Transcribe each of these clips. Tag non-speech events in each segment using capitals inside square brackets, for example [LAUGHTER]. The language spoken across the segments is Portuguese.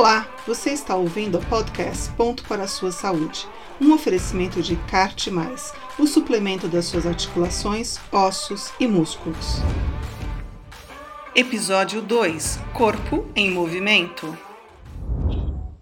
Olá, você está ouvindo o podcast Ponto para a Sua Saúde, um oferecimento de CART+, o suplemento das suas articulações, ossos e músculos. Episódio 2 Corpo em Movimento.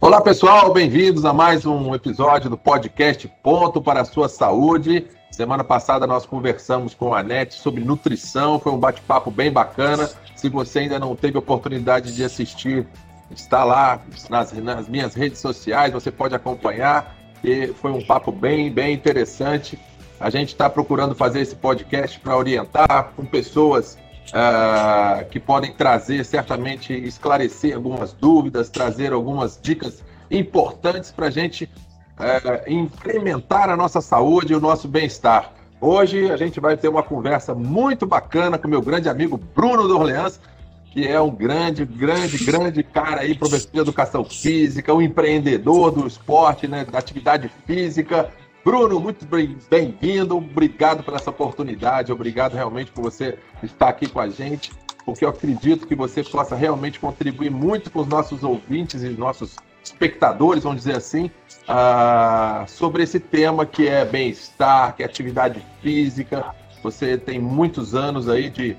Olá pessoal, bem-vindos a mais um episódio do podcast Ponto para a Sua Saúde. Semana passada nós conversamos com a NET sobre nutrição, foi um bate-papo bem bacana. Se você ainda não teve oportunidade de assistir, está lá nas, nas minhas redes sociais, você pode acompanhar. E foi um papo bem, bem interessante. A gente está procurando fazer esse podcast para orientar com pessoas uh, que podem trazer, certamente, esclarecer algumas dúvidas, trazer algumas dicas importantes para a gente uh, incrementar a nossa saúde e o nosso bem-estar. Hoje a gente vai ter uma conversa muito bacana com meu grande amigo Bruno Dorleans, que é um grande, grande, grande cara aí, professor de educação física, um empreendedor do esporte, né, da atividade física. Bruno, muito bem-vindo, obrigado por essa oportunidade, obrigado realmente por você estar aqui com a gente, porque eu acredito que você possa realmente contribuir muito com os nossos ouvintes e nossos espectadores, vamos dizer assim, uh, sobre esse tema que é bem-estar, que é atividade física. Você tem muitos anos aí de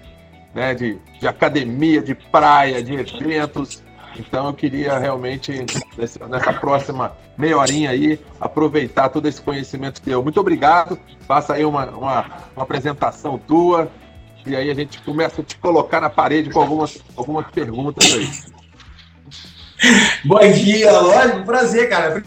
né, de, de academia, de praia, de eventos. Então eu queria realmente, nessa, próxima meia horinha aí, aproveitar todo esse conhecimento teu. Muito obrigado. Faça aí uma, uma, uma apresentação tua. E aí a gente começa a te colocar na parede com algumas, algumas perguntas aí. Bom dia, lógico, prazer, cara.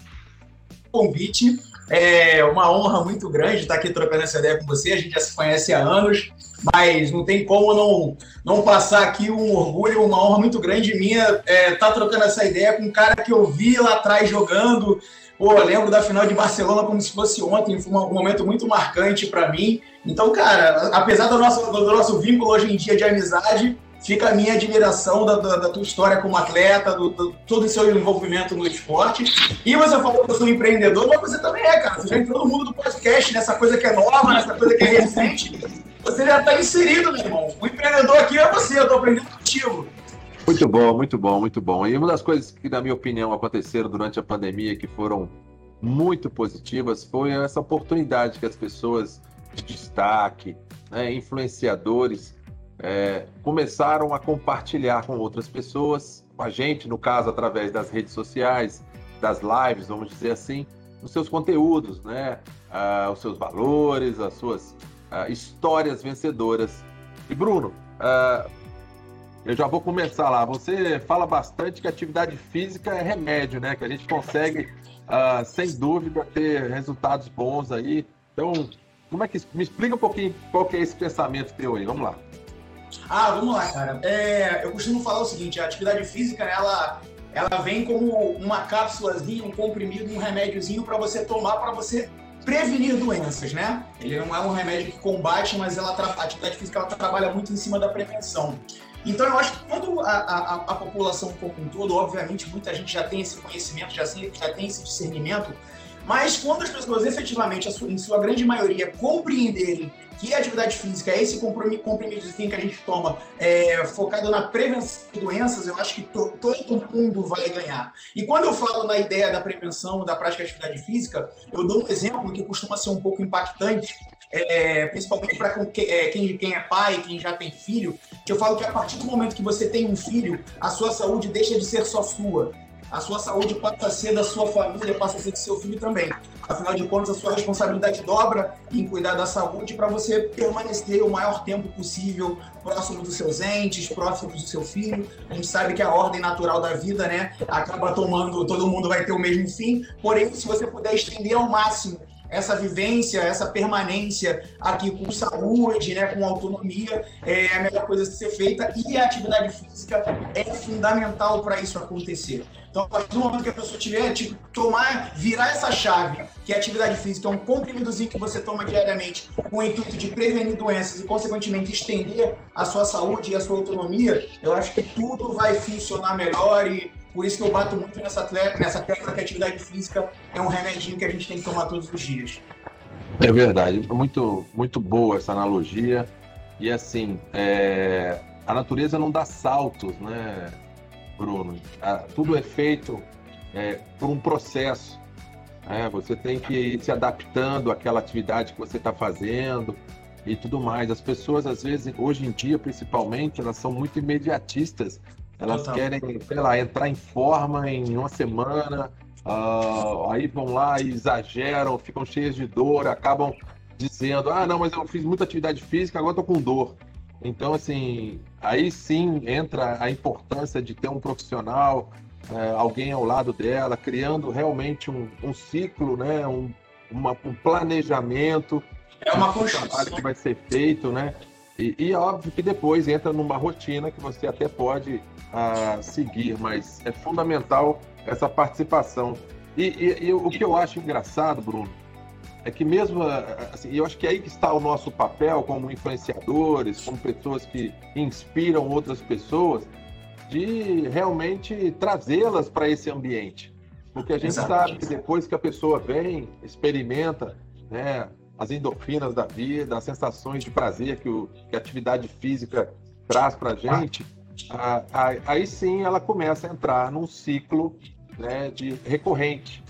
Convite. É uma honra muito grande estar aqui trocando essa ideia com você. A gente já se conhece há anos mas não tem como não, não passar aqui um orgulho, uma honra muito grande minha é, tá trocando essa ideia com um cara que eu vi lá atrás jogando. Pô, lembro da final de Barcelona como se fosse ontem, foi um momento muito marcante para mim. Então, cara, apesar do nosso, do nosso vínculo hoje em dia de amizade, fica a minha admiração da, da, da tua história como atleta, do, do, todo o seu envolvimento no esporte. E você falou que eu sou empreendedor, mas você também é, cara. Você já entrou no mundo do podcast, nessa coisa que é nova, nessa coisa que é recente. Você já está inserido, meu irmão. O empreendedor aqui é você, eu estou aprendendo contigo. Muito bom, muito bom, muito bom. E uma das coisas que, na minha opinião, aconteceram durante a pandemia que foram muito positivas foi essa oportunidade que as pessoas de destaque, né, influenciadores, é, começaram a compartilhar com outras pessoas, com a gente, no caso, através das redes sociais, das lives, vamos dizer assim, os seus conteúdos, né, ah, os seus valores, as suas uh, histórias vencedoras. E Bruno, uh, eu já vou começar lá. Você fala bastante que atividade física é remédio, né? Que a gente consegue, uh, sem dúvida, ter resultados bons aí. Então, como é que me explica um pouquinho qual que é esse pensamento teu aí? Vamos lá. Ah, vamos lá, cara. É, eu costumo falar o seguinte: a atividade física, ela, ela vem como uma cápsulazinha, um comprimido, um remédiozinho para você tomar, para você prevenir doenças, né? Ele não é um remédio que combate, mas ela a atividade física ela trabalha muito em cima da prevenção. Então eu acho que quando a, a, a, população como um todo, obviamente muita gente já tem esse conhecimento, já, já tem esse discernimento, mas quando as pessoas efetivamente, em sua grande maioria, compreenderem que a atividade física é esse compromisso que a gente toma é, focado na prevenção de doenças, eu acho que to, todo mundo vai ganhar. E quando eu falo na ideia da prevenção, da prática de atividade física, eu dou um exemplo que costuma ser um pouco impactante, é, principalmente para é, quem, quem é pai, quem já tem filho, que eu falo que a partir do momento que você tem um filho, a sua saúde deixa de ser só sua a sua saúde passa a ser da sua família, passa a ser do seu filho também. Afinal de contas, a sua responsabilidade dobra em cuidar da saúde para você permanecer o maior tempo possível próximo dos seus entes, próximo do seu filho. A gente sabe que a ordem natural da vida, né, acaba tomando, todo mundo vai ter o mesmo fim. Porém, se você puder estender ao máximo essa vivência, essa permanência aqui com saúde, né, com autonomia, é a melhor coisa a ser feita e a atividade física é fundamental para isso acontecer. Então, a partir do momento que a pessoa tiver, tipo, tomar, virar essa chave, que a atividade física é um comprimidozinho que você toma diariamente com o intuito de prevenir doenças e, consequentemente, estender a sua saúde e a sua autonomia, eu acho que tudo vai funcionar melhor e por isso que eu bato muito nessa, nessa tecla que a atividade física é um remedinho que a gente tem que tomar todos os dias. É verdade, muito, muito boa essa analogia. E assim, é... a natureza não dá saltos, né? Bruno, tudo é feito é, por um processo. É, você tem que ir se adaptando àquela atividade que você está fazendo e tudo mais. As pessoas, às vezes, hoje em dia, principalmente, elas são muito imediatistas. Elas Total. querem, sei lá, entrar em forma em uma semana, uh, aí vão lá e exageram, ficam cheias de dor, acabam dizendo: ah, não, mas eu fiz muita atividade física, agora estou com dor. Então, assim, aí sim entra a importância de ter um profissional, é, alguém ao lado dela, criando realmente um, um ciclo, né? um, uma, um planejamento. É uma construção. que vai ser feito, né? E, e, óbvio que depois entra numa rotina que você até pode uh, seguir, mas é fundamental essa participação. E, e, e, o que eu acho engraçado, Bruno, é que mesmo, assim, eu acho que é aí que está o nosso papel como influenciadores, como pessoas que inspiram outras pessoas, de realmente trazê-las para esse ambiente. Porque a gente Exatamente. sabe que depois que a pessoa vem, experimenta, né, as endorfinas da vida, as sensações de prazer que, o, que a atividade física traz para a gente, aí sim ela começa a entrar num ciclo né, de recorrente.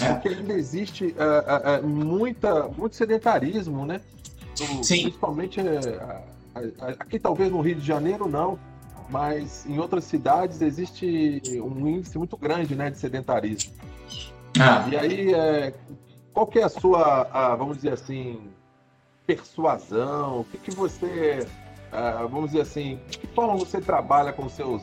É. Porque ainda existe uh, uh, muita, muito sedentarismo, né? Sim. Principalmente aqui, talvez no Rio de Janeiro, não, mas em outras cidades existe um índice muito grande né, de sedentarismo. Ah. E aí, é, qual que é a sua, a, vamos dizer assim, persuasão? O que, que você, vamos dizer assim, de que forma você trabalha com seus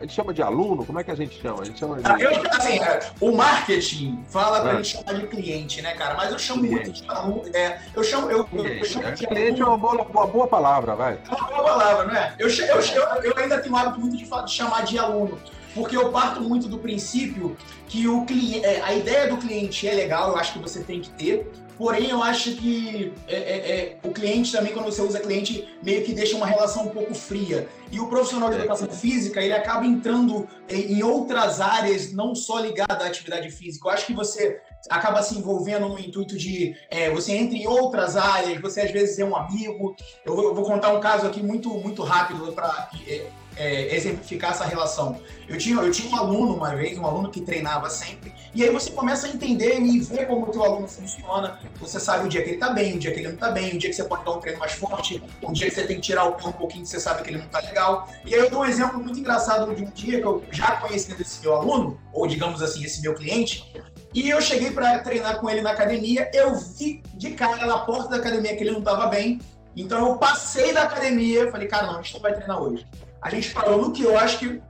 a gente chama de aluno? Como é que a gente chama? A gente chama de... Ah, eu, assim, é, o marketing fala pra é. gente chamar de cliente, né, cara? Mas eu chamo cliente. muito de aluno. É, eu chamo. Eu, eu, eu chamo de cliente é uma boa, uma boa palavra, vai. É uma boa palavra, não é? Eu, eu, eu, eu ainda tenho hábito muito de, de chamar de aluno porque eu parto muito do princípio que o cliente, é, a ideia do cliente é legal, eu acho que você tem que ter, Porém, eu acho que é, é, é, o cliente também, quando você usa cliente, meio que deixa uma relação um pouco fria. E o profissional de educação física, ele acaba entrando em outras áreas, não só ligada à atividade física. Eu acho que você acaba se envolvendo no intuito de é, você entra em outras áreas, você às vezes é um amigo. Eu vou, eu vou contar um caso aqui muito, muito rápido para é, é, exemplificar essa relação. Eu tinha, eu tinha um aluno uma vez, um aluno que treinava sempre, e aí você começa a entender e ver como o teu aluno funciona. Você sabe o dia que ele está bem, o dia que ele não está bem, o dia que você pode dar um treino mais forte, o dia que você tem que tirar o pé um pouquinho você sabe que ele não está legal. E aí eu dou um exemplo muito engraçado de um dia que eu já conhecendo esse meu aluno, ou digamos assim, esse meu cliente, e eu cheguei para treinar com ele na academia, eu vi de cara na porta da academia que ele não estava bem, então eu passei da academia, falei, cara, não, a gente não vai treinar hoje. A gente parou no que eu acho que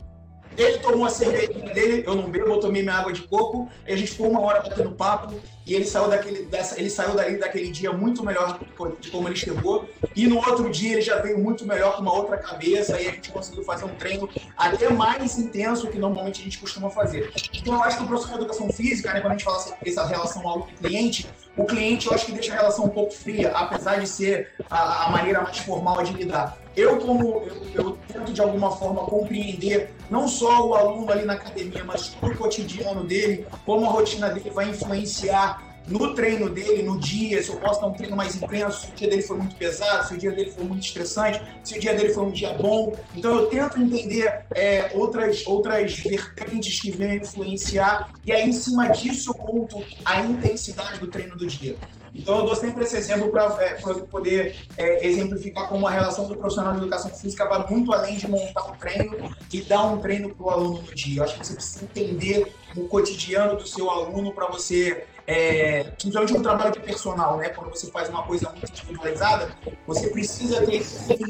ele tomou a cervejinha dele, eu não bebo, eu tomei minha água de coco, e a gente ficou uma hora batendo papo, e ele saiu daquele, dessa, ele saiu dali daquele dia muito melhor de como ele chegou, e no outro dia ele já veio muito melhor com uma outra cabeça, e a gente conseguiu fazer um treino até mais intenso que normalmente a gente costuma fazer. Então eu acho que o professor de educação física, né, quando a gente fala essa relação aluno-cliente, o cliente eu acho que deixa a relação um pouco fria, apesar de ser a, a maneira mais formal de lidar. Eu, como eu, eu, tento de alguma forma compreender não só o aluno ali na academia, mas o cotidiano dele, como a rotina dele vai influenciar no treino dele, no dia, se eu posso dar um treino mais intenso, se o dia dele foi muito pesado, se o dia dele foi muito estressante, se o dia dele foi um dia bom. Então eu tento entender é, outras, outras vertentes que vêm influenciar, e aí em cima disso eu conto a intensidade do treino do dia. Então, eu dou sempre esse exemplo para é, poder é, exemplificar como a relação do profissional de educação física vai muito além de montar um treino e dar um treino para o aluno no dia. Eu acho que você precisa entender o cotidiano do seu aluno para você é, principalmente no trabalho de personal, né? Quando você faz uma coisa muito individualizada, você precisa ter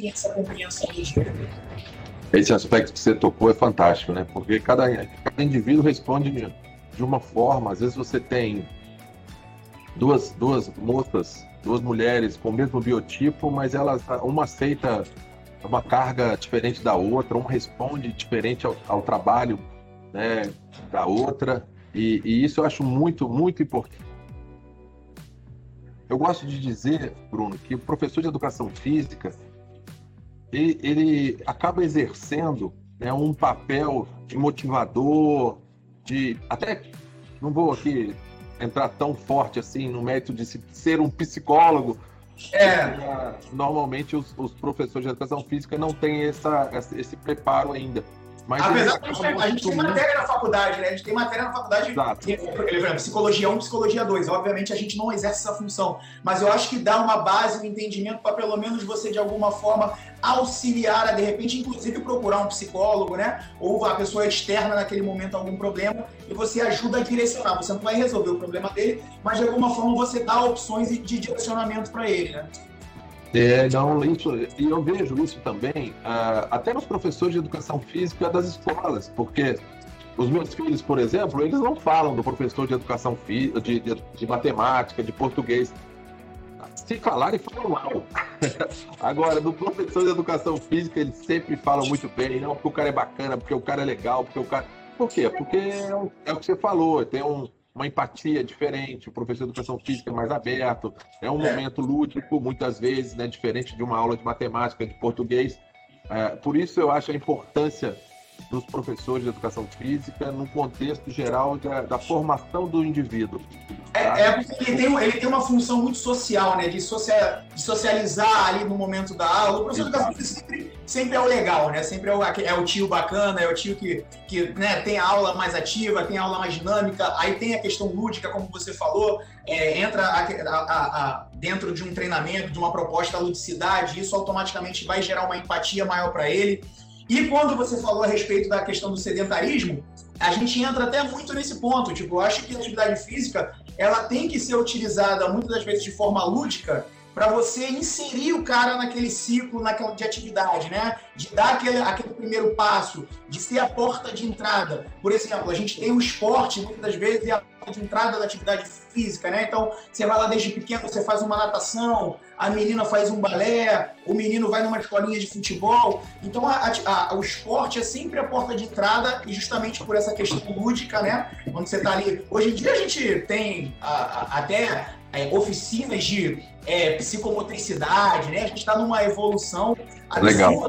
essa compreensão. Esse aspecto que você tocou é fantástico, né? Porque cada, cada indivíduo responde de uma forma. Às vezes você tem duas, duas moças, duas mulheres com o mesmo biotipo, mas elas uma aceita uma carga diferente da outra, uma responde diferente ao, ao trabalho né, da outra. E, e, isso eu acho muito, muito importante. Eu gosto de dizer, Bruno, que o professor de educação física ele, ele acaba exercendo né, um papel de motivador, de até não vou aqui entrar tão forte assim no mérito de ser um psicólogo. É. Normalmente os, os, professores de educação física não têm essa, esse preparo ainda Mas Apesar que a gente, tem, a gente tem matéria na faculdade, né? A gente tem matéria na faculdade, que, por exemplo, psicologia 1, psicologia 2. Obviamente a gente não exerce essa função, mas eu acho que dá uma base, um entendimento para pelo menos você de alguma forma auxiliar a de repente, inclusive procurar um psicólogo, né? Ou a pessoa externa naquele momento algum problema e você ajuda a direcionar. Você não vai resolver o problema dele, mas de alguma forma você dá opções de direcionamento para ele, né? É, não, isso, e eu vejo isso também, uh, até nos professores de educação física das escolas, porque os meus filhos, por exemplo, eles não falam do professor de educação física, de, de, de matemática, de português. Se falarem, falam mal. [LAUGHS] Agora, do professor de educação física, eles sempre falam muito bem, não, porque o cara é bacana, porque o cara é legal, porque o cara. Por quê? Porque é é o que você falou, tem um, uma empatia diferente, o professor de educação física é mais aberto, é um momento lúdico, muitas vezes, né, diferente de uma aula de matemática, de português. É, por isso eu acho a importância dos professores de educação física no contexto geral da, da formação do indivíduo. É, é, porque ele tem, ele tem uma função muito social, né? De, social, de socializar ali no momento da aula. O professor de educação física sempre, sempre é o legal, né? Sempre é o, é o tio bacana, é o tio que, que né, tem a aula mais ativa, tem a aula mais dinâmica. Aí tem a questão lúdica, como você falou, é, entra a, a, a, dentro de um treinamento, de uma proposta a ludicidade, isso automaticamente vai gerar uma empatia maior para ele. E quando você falou a respeito da questão do sedentarismo, a gente entra até muito nesse ponto. Tipo, eu acho que a atividade física ela tem que ser utilizada muitas das vezes de forma lúdica para você inserir o cara naquele ciclo naquela, de atividade, né? De dar aquele, aquele primeiro passo, de ser a porta de entrada. Por exemplo, a gente tem o esporte, muitas das vezes, é a porta de entrada da atividade física, né? Então, você vai lá desde pequeno, você faz uma natação, a menina faz um balé, o menino vai numa escolinha de futebol. Então, a, a, o esporte é sempre a porta de entrada e justamente por essa questão lúdica, né? Quando você está ali... Hoje em dia a gente tem a, até é, oficinas de é, psicomotricidade, né? A gente está numa evolução Legal.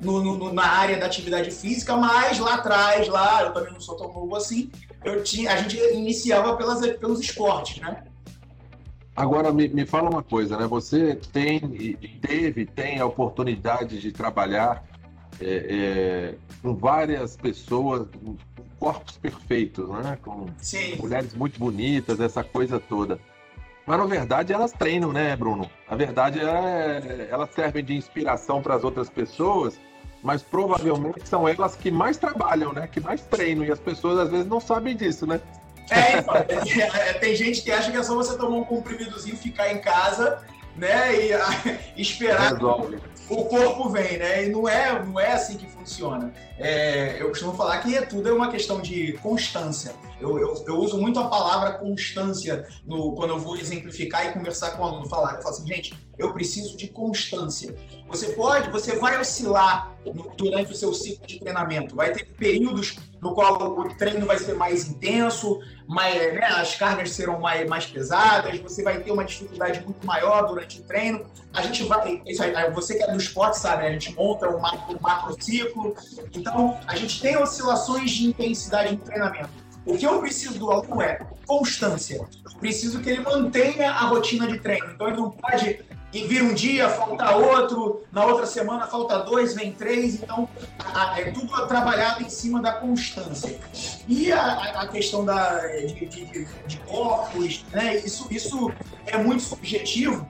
No, no, na área da atividade física, mas lá atrás, lá, eu também não sou tão novo assim, eu tinha, a gente iniciava pelas, pelos esportes, né? Agora, me, me fala uma coisa, né? Você tem, teve, tem a oportunidade de trabalhar é, é, com várias pessoas, com corpos perfeitos, né? Com Sim. mulheres muito bonitas, essa coisa toda. Mas na verdade elas treinam, né, Bruno? A verdade é elas servem de inspiração para as outras pessoas, mas provavelmente são elas que mais trabalham, né? Que mais treinam e as pessoas às vezes não sabem disso, né? É, então, é, tem gente que acha que é só você tomar um comprimidozinho, ficar em casa, né? E a, [LAUGHS] esperar Resolve. O corpo vem, né? E não é, não é assim que funciona. É, eu costumo falar que é, tudo é uma questão de constância. Eu, eu, eu, uso muito a palavra constância no, quando eu vou exemplificar e conversar com o aluno. Falar, eu falo assim, gente, eu preciso de constância. Você pode, você vai oscilar durante o seu ciclo de treinamento. Vai ter períodos no qual o treino vai ser mais intenso, mais, né, as cargas serão mais, mais pesadas, você vai ter uma dificuldade muito maior durante o treino. A gente vai, isso aí, você que é do esporte sabe, né? a gente monta um macro, um macro ciclo. Então, a gente tem oscilações de intensidade no treinamento. O que eu preciso do aluno é constância. Eu preciso que ele mantenha a rotina de treino. Então ele não pode ir vir um dia, faltar outro, na outra semana falta dois, vem três. Então é tudo trabalhado em cima da constância. E a, a questão da, de, de, de corpos, né? isso, isso é muito subjetivo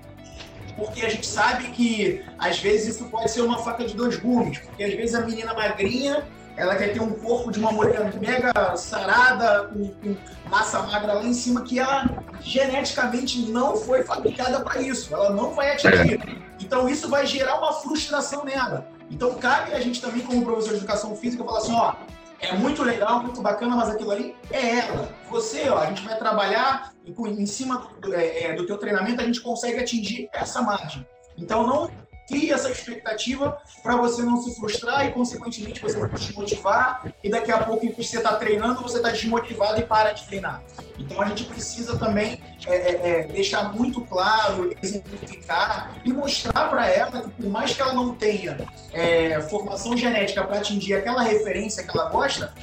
porque a gente sabe que às vezes isso pode ser uma faca de dois gumes, porque às vezes a menina magrinha ela quer ter um corpo de uma mulher mega sarada, com, com massa magra lá em cima, que ela geneticamente não foi fabricada para isso, ela não vai atingir. Então isso vai gerar uma frustração nela. Então cabe a gente também, como professor de educação física, falar assim, ó, é muito legal, muito bacana, mas aquilo ali é ela. Você, ó, a gente vai trabalhar em cima do, é, é, do teu treinamento, a gente consegue atingir essa margem. Então não cria essa expectativa para você não se frustrar e, consequentemente, você se desmotivar e daqui a pouco, enquanto você está treinando, você está desmotivado e para de treinar. Então, a gente precisa também é, é, é deixar muito claro, exemplificar e mostrar para ela que, por mais que ela não tenha é, formação genética para atingir aquela referência que ela gosta,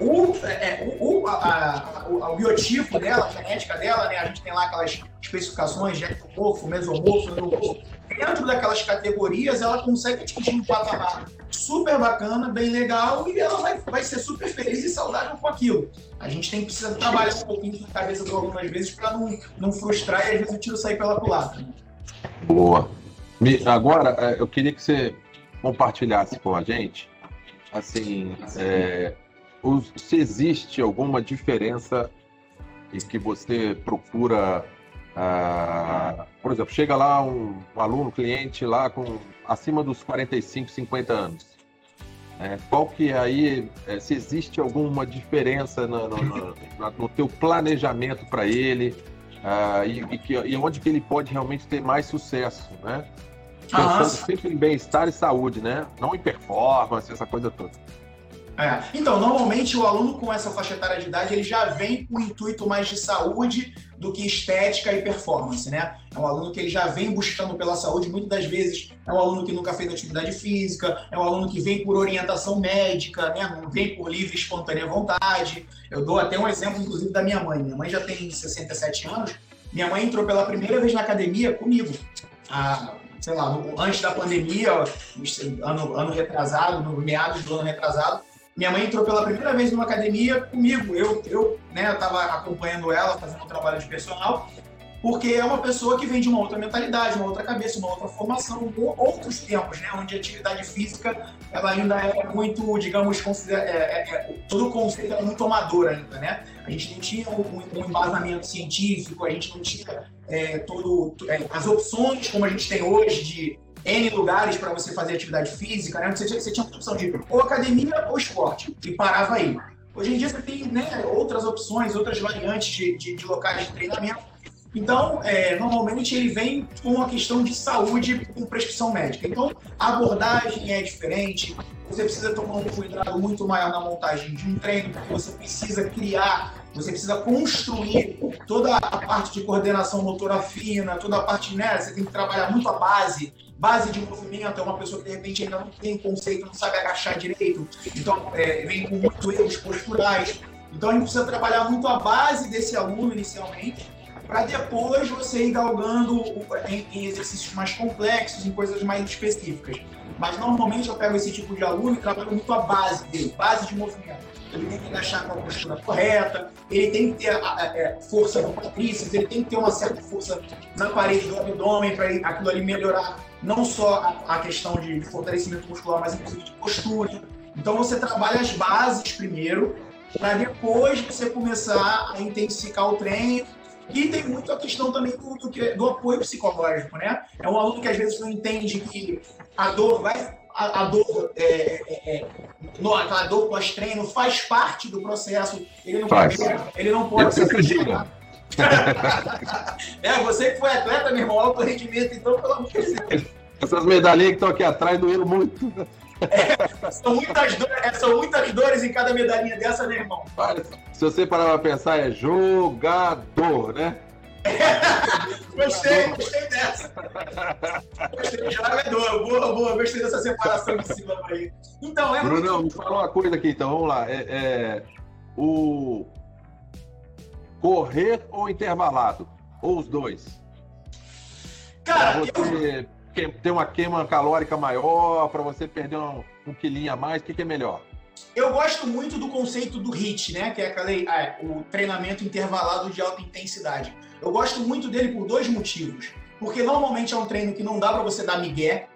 o, é, é o, a, a, o, biotipo dela, a genética dela, né? A gente tem lá aquelas especificações de ectomorfo, mesomorfo, endomorfo. Dentro daquelas categorias, ela consegue atingir um patamar super bacana, bem legal, e ela vai, vai ser super feliz e saudável com aquilo. A gente tem que precisar trabalhar um pouquinho na cabeça do aluno às vezes para não, não frustrar e às vezes o tiro sair pela culatra. Boa. Agora, é, eu queria que você compartilhasse com a gente, assim, é, se existe alguma diferença e que você procura, ah, por exemplo, chega lá um, um, aluno, cliente lá com acima dos 45, 50 anos. É, qual que é aí, é, se existe alguma diferença no, no, no, no teu planejamento para ele ah, e, e, que, e onde que ele pode realmente ter mais sucesso, né? Pensando Nossa. sempre em bem-estar e saúde, né? Não em performance, essa coisa toda. É. Então, normalmente o aluno com essa faixa etária de idade, ele já vem com o intuito mais de saúde do que estética e performance, né? É um aluno que ele já vem buscando pela saúde, muitas das vezes é um aluno que nunca fez atividade física, é um aluno que vem por orientação médica, né? Não vem por livre, espontânea vontade. Eu dou até um exemplo, inclusive, da minha mãe. Minha mãe já tem 67 anos, minha mãe entrou pela primeira vez na academia comigo. Ah, sei lá, antes da pandemia, ano, ano retrasado, no meados do ano retrasado, minha mãe entrou pela primeira vez numa academia comigo. Eu, eu né, estava acompanhando ela, fazendo um trabalho de personal, porque é uma pessoa que vem de uma outra mentalidade, uma outra cabeça, uma outra formação, outros tempos, né, onde a atividade física ela ainda é muito, digamos, considera, é, é, é, todo o conceito é muito amador ainda, né? A gente não tinha um, um embasamento científico, a gente não tinha é, todo, é, as opções como a gente tem hoje de N lugares para você fazer atividade física, né? Você você tinha uma opção de ou academia ou esporte, e parava aí. Hoje em dia você tem né, outras opções, outras variantes de, de, de locais de treinamento. Então, é, normalmente ele vem com uma questão de saúde com prescrição médica. Então, a abordagem é diferente, você precisa tomar um cuidado muito maior na montagem de um treino, porque você precisa criar, você precisa construir toda a parte de coordenação motora fina, toda a parte, né? Você tem que trabalhar muito a base base de movimento, é uma pessoa que de repente ainda não tem conceito, não sabe agachar direito, então é, vem com muitos erros posturais. Então a gente precisa trabalhar muito a base desse aluno inicialmente, para depois você ir galgando em, em, exercícios mais complexos, em coisas mais específicas. Mas normalmente eu pego esse tipo de aluno e trabalho muito a base dele, base de movimento. Ele tem que agachar com a postura correta, ele tem que ter a, a, a é, força no patríceps, ele tem que ter uma certa força na parede do abdômen para aquilo ali melhorar não só a, a questão de, de, fortalecimento muscular, mas inclusive de postura. Então você trabalha as bases primeiro, para depois você começar a intensificar o treino. E tem muito a questão também do, do, do apoio psicológico, né? É um aluno que às vezes não entende que a dor vai a, a, dor, é, é, é, no, a dor pós-treino faz parte do processo. Ele não faz. pode, ele não pode ser [LAUGHS] é, você que foi atleta, meu irmão, alto rendimento, então, pelo amor de Deus. Essas medalhinhas que estão aqui atrás doeram muito. É, são, muitas dores, é, são muitas dores em cada medalhinha dessa, meu irmão. se você parar para pensar, é jogador, né? É, gostei, gostei dessa. Gostei jogador. Boa, boa, gostei dessa separação de cima aí. Então, é. Bruno, me fala uma coisa aqui, então, vamos lá. É, é, o, correr ou intervalado? Ou os dois? Cara, pra você eu... ter uma queima calórica maior, para você perder um, um quilinho a mais, o que, que, é melhor? Eu gosto muito do conceito do HIT, né? Que é aquele, é, o treinamento intervalado de alta intensidade. Eu gosto muito dele por dois motivos. Porque normalmente é um treino que não dá para você dar migué,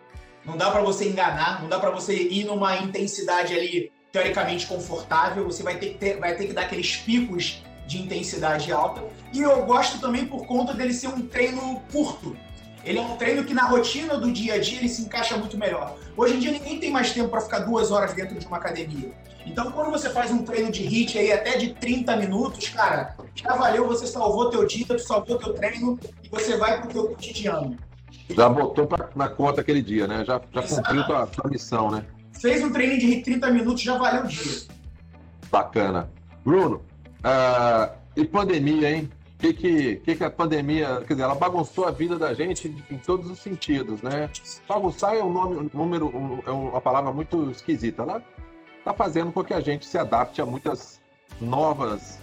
não dá para você enganar, não dá para você ir numa intensidade ali teoricamente confortável, você vai ter que ter, vai ter que dar aqueles picos de intensidade alta. E eu gosto também por conta dele ser um treino curto. Ele é um treino que na rotina do dia a dia ele se encaixa muito melhor. Hoje em dia ninguém tem mais tempo para ficar duas horas dentro de uma academia. Então quando você faz um treino de HIIT aí até de 30 minutos, cara, já valeu, você salvou teu dia, tu salvou teu treino e você vai pro teu cotidiano. Já botou pra, na conta aquele dia, né? Já, já cumpriu tua, tua missão, né? Fez um treino de HIIT 30 minutos, já valeu o dia. Bacana. Bruno, ah, e pandemia, hein? O que, que, que, que a pandemia, quer dizer, ela bagunçou a vida da gente em todos os sentidos, né? Bagunçar é um nome, um número, um, é uma palavra muito esquisita. Ela está fazendo com que a gente se adapte a muitas novas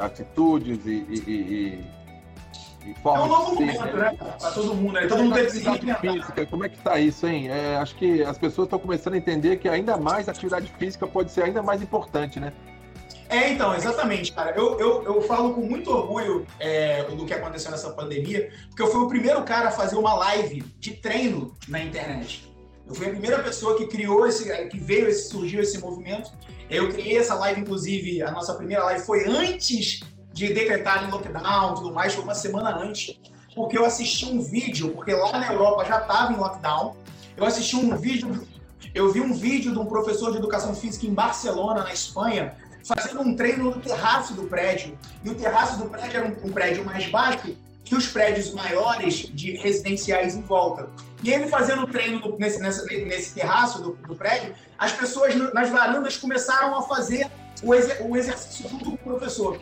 atitudes e, e, e, é um novo momento, né? Para todo mundo. Né? Todo mundo teve atividade física, como é que está isso, hein? É, acho que as pessoas estão começando a entender que ainda mais a atividade física pode ser ainda mais importante, né? É, então, exatamente, cara. Eu, eu, eu falo com muito orgulho é, do que aconteceu nessa pandemia, porque eu fui o primeiro cara a fazer uma live de treino na internet. Eu fui a primeira pessoa que criou esse, que veio esse, surgiu esse movimento. Eu criei essa live, inclusive, a nossa primeira live foi antes de decretarem lockdown e tudo mais, foi uma semana antes, porque eu assisti um vídeo, porque lá na Europa já estava em lockdown, eu assisti um vídeo, eu vi um vídeo de um professor de educação física em Barcelona, na Espanha, fazendo um treino no terraço do prédio. E o terraço do prédio era um, um prédio mais baixo que os prédios maiores de residenciais em volta. E ele fazendo treino nesse, nesse, nesse terraço do, do, prédio, as pessoas nas varandas começaram a fazer o, exer, o exercício junto com o professor.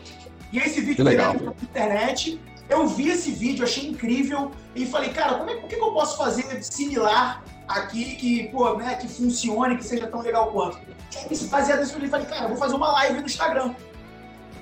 E esse vídeo legal. na internet. Eu vi esse vídeo, achei incrível e falei, cara, como é, o que, eu posso fazer similar aqui que, pô, né, que funcione, que seja tão legal quanto? E aí, baseado nisso, eu falei, cara, vou fazer uma live no Instagram.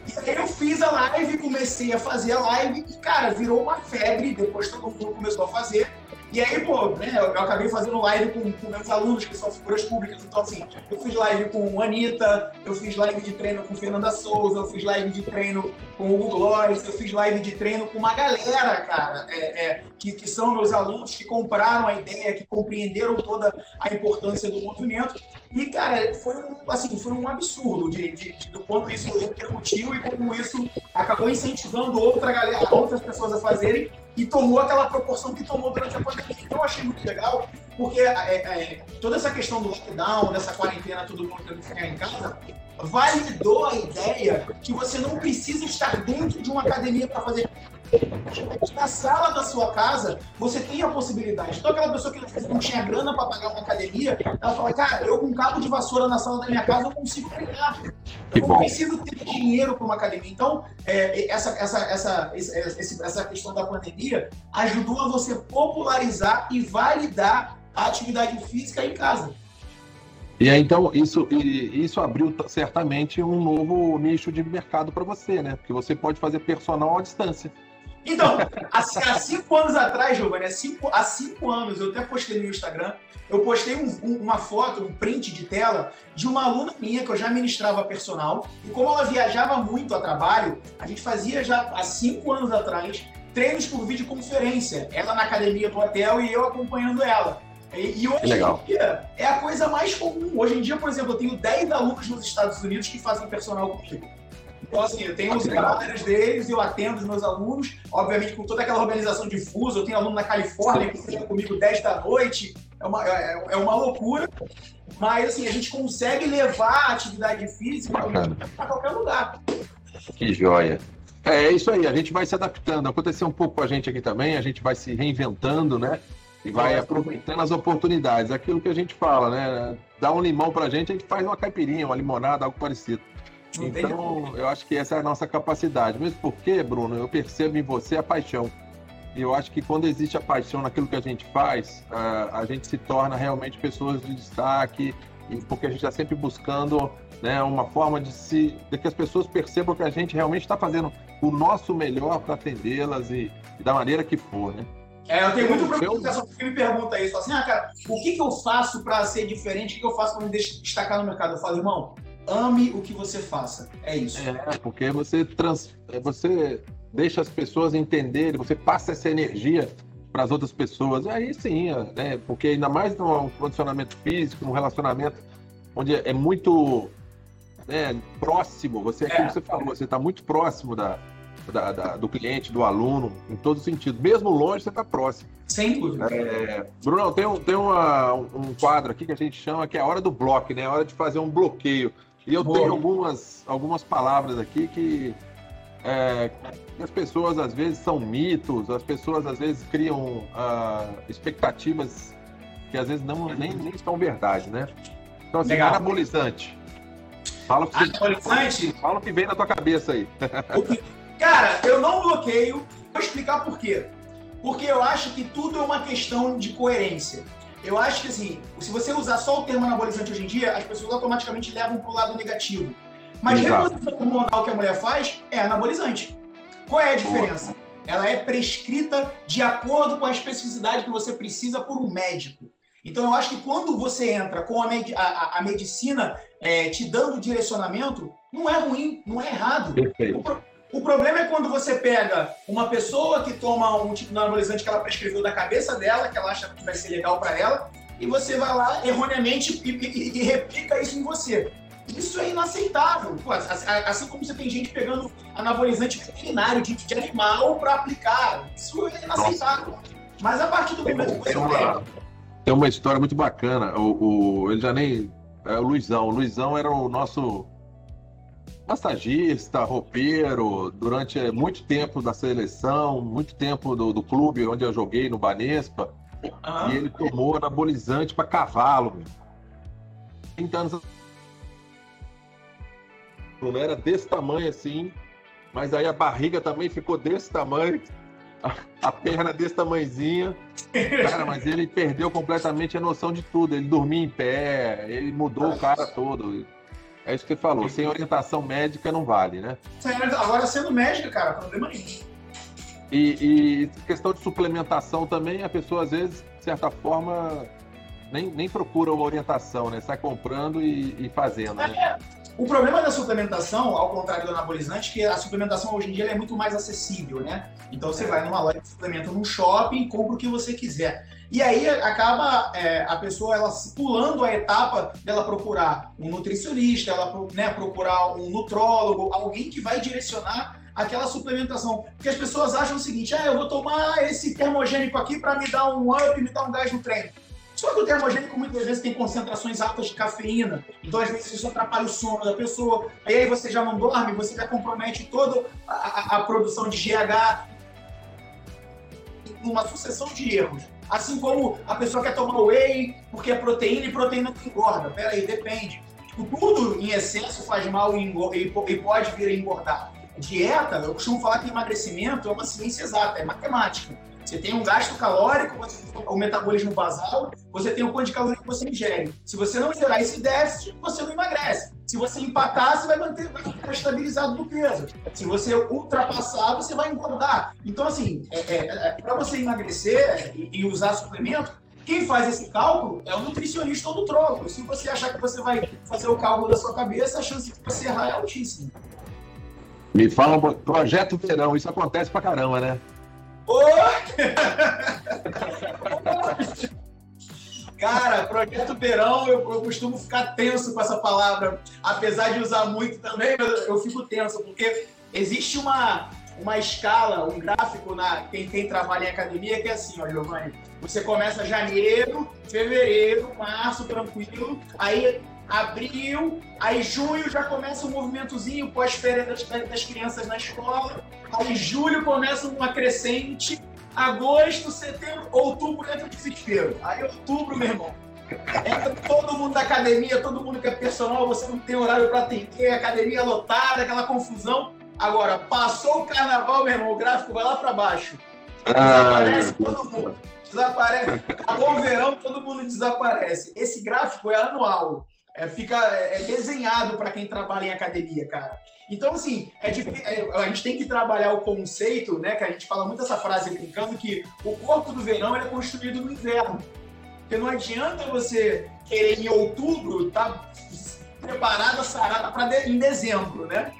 E aí eu fiz a live, comecei a fazer a live e, cara, virou uma febre, depois todo mundo começou a fazer. E aí, pô, né, eu acabei fazendo live com, com, meus alunos, que são figuras públicas. Então, assim, eu fiz live com Anitta, eu fiz live de treino com Fernanda Souza, eu fiz live de treino com o Hugo Glóris, eu fiz live de treino com uma galera, cara, é, é, que, que são meus alunos, que compraram a ideia, que compreenderam toda a importância do movimento. E, cara, foi um, assim, foi um absurdo de, de, de do quanto isso repercutiu e como isso acabou incentivando outra galera, outras pessoas a fazerem e tomou aquela proporção que tomou durante a pandemia. Então eu achei muito legal, porque é, é, toda essa questão do lockdown, dessa quarentena, todo mundo tendo que ficar em casa, validou a ideia que você não precisa estar dentro de uma academia para fazer na sala da sua casa, você tem a possibilidade. Então, aquela pessoa que não tinha grana para pagar uma academia, ela fala, cara, eu com um cabo de vassoura na sala da minha casa, eu consigo treinar. Eu não preciso ter dinheiro para uma academia. Então, é, essa, essa, essa, essa, essa questão da pandemia ajudou a você popularizar e validar a atividade física em casa. E aí, então, isso, isso abriu certamente um novo nicho de mercado para você, né? Porque você pode fazer personal à distância. Então, há, há cinco anos atrás, Giovanni, há cinco, há cinco anos, eu até postei no Instagram, eu postei um, um, uma foto, um print de tela de uma aluna minha que eu já ministrava personal. E como ela viajava muito a trabalho, a gente fazia já há cinco anos atrás treinos por videoconferência. Ela na academia do hotel e eu acompanhando ela. E, e hoje Legal. em dia é a coisa mais comum. Hoje em dia, por exemplo, eu tenho 10 alunos nos Estados Unidos que fazem personal comigo. Então, assim, eu tenho os horários deles, eu atendo os meus alunos, obviamente com toda aquela organização de fuso. Eu tenho aluno na Califórnia que treina comigo 10 da noite, é uma, é, é uma loucura. Mas, assim, a gente consegue levar a atividade física para qualquer lugar. Que joia. É, é isso aí, a gente vai se adaptando. Aconteceu um pouco com a gente aqui também, a gente vai se reinventando, né? E vai aproveitando as oportunidades. Aquilo que a gente fala, né? Dá um limão pra gente, a gente faz uma caipirinha, uma limonada, algo parecido. Então, eu acho que essa é a nossa capacidade. Mesmo porque, Bruno, eu percebo em você a paixão. E eu acho que quando existe a paixão naquilo que a gente faz, a, a gente se torna realmente pessoas de destaque, porque a gente está sempre buscando né, uma forma de, se, de que as pessoas percebam que a gente realmente está fazendo o nosso melhor para atendê-las e, e, da maneira que for, né? É, eu tenho muito preocupação que me pergunta isso. Assim, ah, cara, o que, que eu faço para ser diferente? O que, que eu faço para me destacar no mercado? Eu falo, irmão, ame o que você faça. É isso. É, porque você, trans, você deixa as pessoas entenderem, você passa essa energia para as outras pessoas. Aí sim, né? Porque ainda mais no condicionamento físico, no relacionamento onde é muito né, próximo, você é como você falou, você está muito próximo da, da, da, do cliente, do aluno, em todos os sentidos. Mesmo longe, você está próximo. Sem dúvida. É, Bruno, tem, um, tem uma, um quadro aqui que a gente chama que é a hora do bloco, né? A hora de fazer um bloqueio. E eu Boa. tenho algumas, algumas palavras aqui que, é, as pessoas às vezes são mitos, as pessoas às vezes criam uh, expectativas que às vezes não, nem, nem são verdade, né? Então, assim, Legal. anabolizante. Fala o que, anabolizante? Fala o que vem na tua cabeça aí. [LAUGHS] Cara, eu não bloqueio. Vou explicar por quê. Porque eu acho que tudo é uma questão de coerência. Eu acho que, assim, se você usar só o termo anabolizante hoje em dia, as pessoas automaticamente levam para o lado negativo. Mas Exato. reposição hormonal que a mulher faz é anabolizante. Qual é a diferença? ela é prescrita de acordo com a especificidade que você precisa por um médico. Então, eu acho que quando você entra com a, med a, a medicina é, te dando direcionamento, não é ruim, não é errado. Perfeito. O, o, problema é quando você pega uma pessoa que toma um tipo de anabolizante que ela prescreveu da cabeça dela, que ela acha que vai ser legal para ela, e você vai lá erroneamente e, e, e, replica isso em você. Isso é inaceitável. Pô, assim como você tem gente pegando anabolizante veterinário de, de animal para aplicar. Isso é inaceitável. Mas a partir do momento que você pega tem uma história muito bacana. O, o, ele já nem. É o Luizão. O Luizão era o nosso massagista, roupeiro, durante muito tempo da seleção, muito tempo do, do clube onde eu joguei, no Banespa. E ele tomou anabolizante para cavalo. Meu. 30 anos. Não era desse tamanho assim, mas aí a barriga também ficou desse tamanho a, perna desse tamanhozinho. Cara, mas ele perdeu completamente a noção de tudo. Ele dormia em pé, ele mudou o cara todo. É isso que você falou. Sem orientação médica não vale, né? Agora, sendo médica, cara, problema nenhum. E, e, questão de suplementação também, a pessoa às vezes, de certa forma, nem, nem procura uma orientação, né? Sai comprando e, e fazendo. Né? É. O problema da suplementação, ao contrário do anabolizante, é que a suplementação hoje em dia é muito mais acessível, né? Então você vai numa loja de suplemento num shopping, compra o que você quiser. E aí acaba é, a pessoa ela pulando a etapa dela procurar um nutricionista, ela né, procurar um nutrólogo, alguém que vai direcionar aquela suplementação. Porque as pessoas acham o seguinte: ah, eu vou tomar esse termogênico aqui para me dar um up, me dar um gás no treino. Só que o termogênico muitas vezes tem concentrações altas de cafeína, então às vezes isso atrapalha o sono da pessoa. Aí, aí você já não dorme, você já compromete toda a, a, a produção de GH, uma sucessão de erros. Assim como a pessoa quer tomar whey porque é proteína e proteína que engorda. Pera aí, depende. Tipo, tudo em excesso faz mal e, e pode vir a engordar. Dieta, eu costumo falar que emagrecimento é uma ciência exata, é matemática. Você tem um gasto calórico, o metabolismo basal, você tem o quanto de caloria que você ingere. Se você não gerar esse déficit, você não emagrece. Se você empatar, você vai manter, vai ficar estabilizado no peso. Se você ultrapassar, você vai engordar. Então, assim, é, é, é, para você emagrecer e, e usar suplemento, quem faz esse cálculo é o nutricionista ou nutrólogo. Se você achar que você vai fazer o cálculo da sua cabeça, a chance de você errar é altíssima. Me fala um projeto verão, isso acontece pra caramba, né? [LAUGHS] Cara, projeto verão, eu, eu, costumo ficar tenso com essa palavra. Apesar de usar muito também, eu, eu fico tenso, porque existe uma, uma escala, um gráfico na quem, quem trabalha em academia que é assim, ó, Giovanni. Você começa janeiro, fevereiro, março, tranquilo. Aí abril, aí junho já começa um movimentozinho pós-férias das, das crianças na escola, aí julho começa uma crescente, agosto, setembro, outubro entra o desespero. Aí outubro, meu irmão, entra todo mundo da academia, todo mundo que é personal, você não tem horário para atender, academia lotada, aquela confusão. Agora, passou o carnaval, meu irmão, o gráfico vai lá para baixo. Desaparece todo mundo. Desaparece. Acabou o verão, todo mundo desaparece. Esse gráfico é anual é, fica é, é desenhado para quem trabalha em academia, cara. Então, assim, é, é, a gente tem que trabalhar o conceito, né? Que a gente fala muito essa frase brincando, que o corpo do verão é construído no inverno. Porque não adianta você querer em outubro estar tá preparada, sarada para em dezembro, né?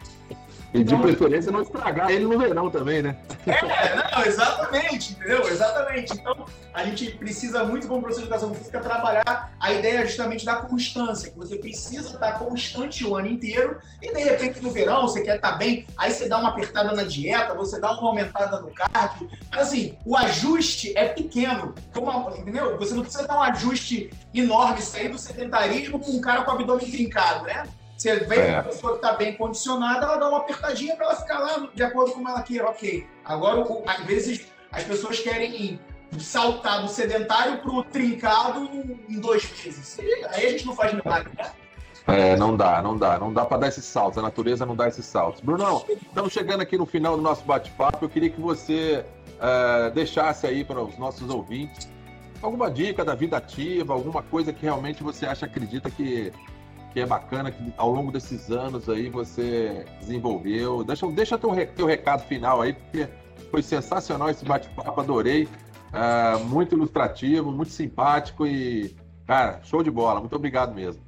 E de então, preferência não estragar ele no verão também, né? É, não, exatamente, entendeu? Exatamente. Então, a gente precisa muito, como professor de educação física, trabalhar a ideia justamente da constância, que você precisa estar constante o ano inteiro e, de repente, no verão, você quer estar bem, aí você dá uma apertada na dieta, você dá uma aumentada no cardio. Mas, assim, o ajuste é pequeno, como, entendeu? Você não precisa dar um ajuste enorme, sair do sedentarismo com um cara com o abdômen trincado, né? Você vê é. a pessoa que está bem condicionada, ela dá uma apertadinha para ela ficar lá de acordo com como ela queira. Ok. Agora, às vezes, as pessoas querem saltar do sedentário para o trincado em dois meses. Aí a gente não faz milagre, né? É, não dá, não dá, não dá para dar esses saltos. A natureza não dá esses saltos. Brunão, estamos chegando aqui no final do nosso bate-papo. Eu queria que você uh, deixasse aí para os nossos ouvintes alguma dica da vida ativa, alguma coisa que realmente você acha, acredita que que é bacana que ao longo desses anos aí você desenvolveu. Deixa, deixa teu, teu recado final aí, porque Foi sensacional esse bate-papo, adorei. Uh, muito ilustrativo, muito simpático e, cara, show de bola. Muito obrigado mesmo.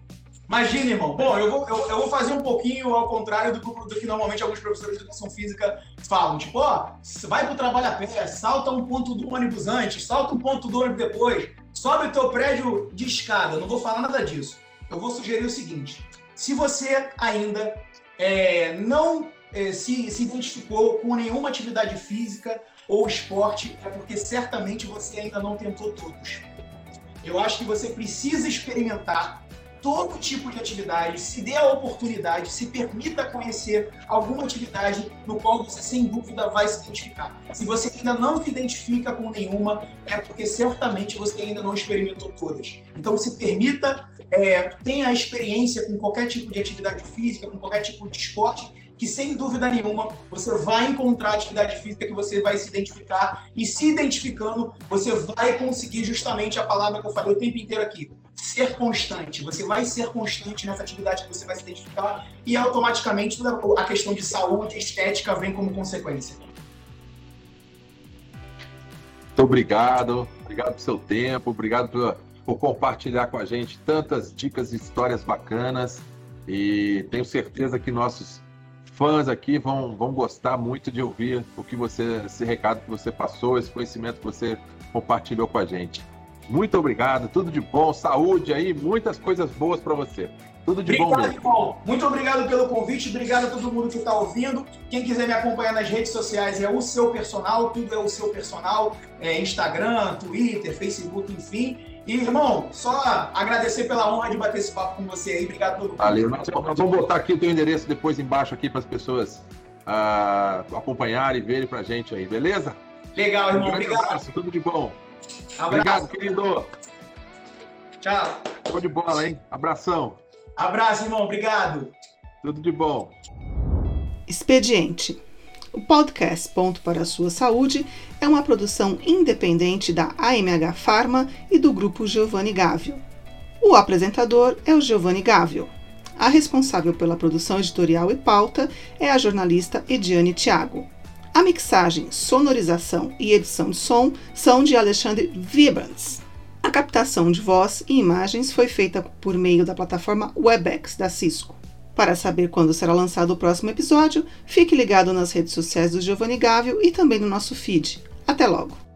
Imagina, irmão. Bom, eu vou, eu, eu, vou fazer um pouquinho ao contrário do, do, que normalmente alguns professores de educação física falam. Tipo, ó, vai pro trabalho a pé, salta um ponto do ônibus antes, salta um ponto do ônibus depois, sobe o teu prédio de escada. Eu não vou falar nada disso. Eu vou sugerir o seguinte: se você ainda é, não é, se, se identificou com nenhuma atividade física ou esporte, é porque certamente você ainda não tentou todos. Eu acho que você precisa experimentar todo tipo de atividade, se dê a oportunidade, se permita conhecer alguma atividade no qual você sem dúvida vai se identificar. Se você ainda não se identifica com nenhuma, é porque certamente você ainda não experimentou todas. Então se permita, é, tenha a experiência com qualquer tipo de atividade física, com qualquer tipo de esporte, que sem dúvida nenhuma você vai encontrar atividade física que você vai se identificar e se identificando você vai conseguir justamente a palavra que eu falei o tempo inteiro aqui, ser constante. Você vai ser constante nessa atividade que você vai se identificar e automaticamente toda a questão de saúde, estética vem como consequência. Muito obrigado, obrigado pelo seu tempo, obrigado por, por compartilhar com a gente tantas dicas e histórias bacanas. E tenho certeza que nossos fãs aqui vão, vão gostar muito de ouvir o que você, esse recado que você passou, esse conhecimento que você compartilhou com a gente. Muito obrigado, tudo de bom, saúde aí, muitas coisas boas para você. Tudo de obrigado, bom mesmo. Irmão. Muito obrigado pelo convite, obrigado a todo mundo que está ouvindo. Quem quiser me acompanhar nas redes sociais é o seu personal, tudo é o seu personal, é Instagram, Twitter, Facebook, enfim. E, irmão, só agradecer pela honra de bater esse papo com você aí. Obrigado por Valeu. Nós vamos botar aqui o teu endereço depois embaixo aqui para as pessoas uh, acompanharem e verem para a gente aí, beleza? Legal, irmão. Um obrigado. Abraço, tudo de bom. Obrigado, querido. Tchau. Show de bola, hein? Abração. Abraço, irmão. Obrigado. Tudo de bom. Expediente. O podcast Ponto para a Sua Saúde é uma produção independente da AMH Pharma e do grupo Giovanni Gávio. O apresentador é o Giovanni Gávio. A responsável pela produção editorial e pauta é a jornalista Ediane Thiago. A mixagem, sonorização e edição de som são de Alexandre Vibrants. A captação de voz e imagens foi feita por meio da plataforma Webex da Cisco. Para saber quando será lançado o próximo episódio, fique ligado nas redes sociais do Giovanni Gávio e também no nosso feed. Até logo!